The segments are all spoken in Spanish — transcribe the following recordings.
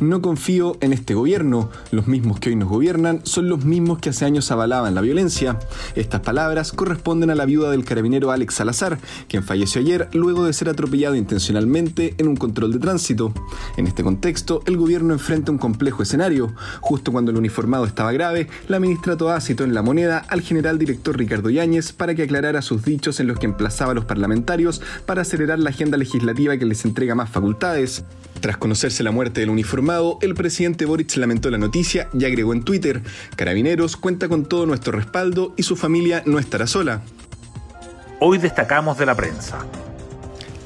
No confío en este gobierno. Los mismos que hoy nos gobiernan son los mismos que hace años avalaban la violencia. Estas palabras corresponden a la viuda del carabinero Alex Salazar, quien falleció ayer luego de ser atropellado intencionalmente en un control de tránsito. En este contexto, el gobierno enfrenta un complejo escenario. Justo cuando el uniformado estaba grave, la ministra Toá citó en la moneda al general director Ricardo Yáñez para que aclarara sus dichos en los que emplazaba a los parlamentarios para acelerar la agenda legislativa que les entrega más facultades. Tras conocerse la muerte del uniformado, el presidente Boric lamentó la noticia y agregó en Twitter, Carabineros cuenta con todo nuestro respaldo y su familia no estará sola. Hoy destacamos de la prensa.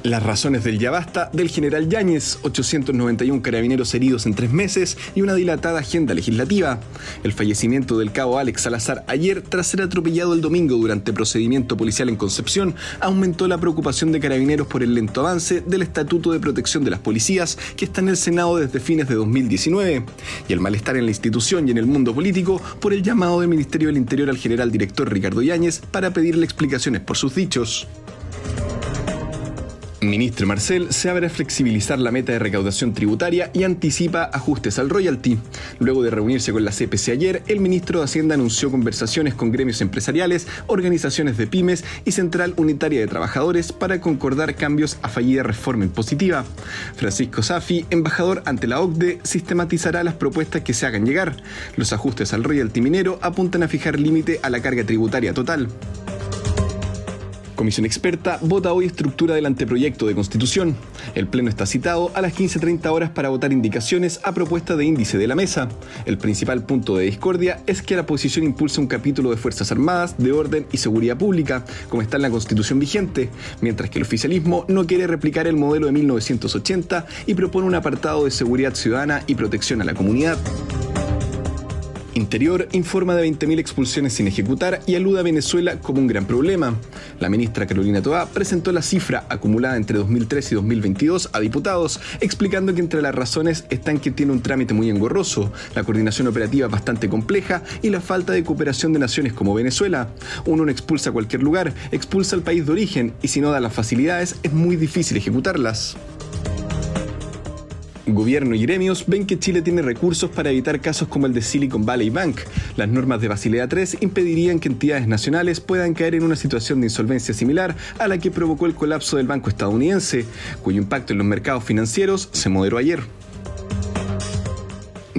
Las razones del ya basta del general Yáñez, 891 carabineros heridos en tres meses y una dilatada agenda legislativa. El fallecimiento del cabo Alex Salazar ayer tras ser atropellado el domingo durante procedimiento policial en Concepción aumentó la preocupación de carabineros por el lento avance del Estatuto de Protección de las Policías que está en el Senado desde fines de 2019 y el malestar en la institución y en el mundo político por el llamado del Ministerio del Interior al general director Ricardo Yáñez para pedirle explicaciones por sus dichos. Ministro Marcel se abre a flexibilizar la meta de recaudación tributaria y anticipa ajustes al royalty. Luego de reunirse con la CPC ayer, el ministro de Hacienda anunció conversaciones con gremios empresariales, organizaciones de pymes y Central Unitaria de Trabajadores para concordar cambios a fallida reforma impositiva. Francisco Safi, embajador ante la OCDE, sistematizará las propuestas que se hagan llegar. Los ajustes al royalty minero apuntan a fijar límite a la carga tributaria total. Comisión experta vota hoy estructura del anteproyecto de constitución. El Pleno está citado a las 15.30 horas para votar indicaciones a propuesta de índice de la mesa. El principal punto de discordia es que la oposición impulsa un capítulo de Fuerzas Armadas, de orden y seguridad pública, como está en la constitución vigente, mientras que el oficialismo no quiere replicar el modelo de 1980 y propone un apartado de seguridad ciudadana y protección a la comunidad. Interior informa de 20.000 expulsiones sin ejecutar y alude a Venezuela como un gran problema. La ministra Carolina Toá presentó la cifra acumulada entre 2003 y 2022 a diputados, explicando que entre las razones están que tiene un trámite muy engorroso, la coordinación operativa bastante compleja y la falta de cooperación de naciones como Venezuela. Uno no expulsa a cualquier lugar, expulsa al país de origen y si no da las facilidades es muy difícil ejecutarlas. Gobierno y gremios ven que Chile tiene recursos para evitar casos como el de Silicon Valley Bank. Las normas de Basilea III impedirían que entidades nacionales puedan caer en una situación de insolvencia similar a la que provocó el colapso del banco estadounidense, cuyo impacto en los mercados financieros se moderó ayer.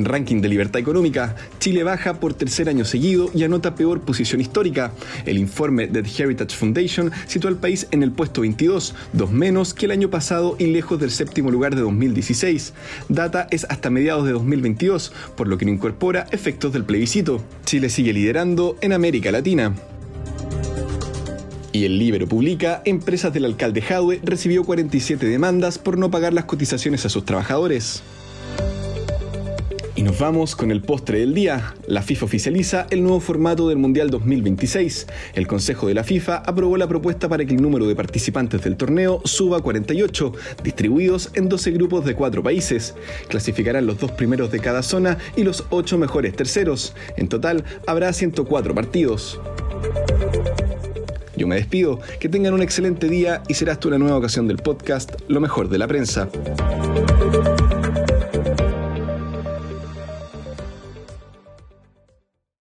Ranking de libertad económica, Chile baja por tercer año seguido y anota peor posición histórica. El informe de The Heritage Foundation situó al país en el puesto 22, dos menos que el año pasado y lejos del séptimo lugar de 2016. Data es hasta mediados de 2022, por lo que no incorpora efectos del plebiscito. Chile sigue liderando en América Latina. Y el Libero publica, Empresas del alcalde Jadwe recibió 47 demandas por no pagar las cotizaciones a sus trabajadores. Y nos vamos con el postre del día. La FIFA oficializa el nuevo formato del Mundial 2026. El Consejo de la FIFA aprobó la propuesta para que el número de participantes del torneo suba a 48, distribuidos en 12 grupos de 4 países. Clasificarán los dos primeros de cada zona y los 8 mejores terceros. En total habrá 104 partidos. Yo me despido, que tengan un excelente día y será hasta una nueva ocasión del podcast Lo mejor de la prensa.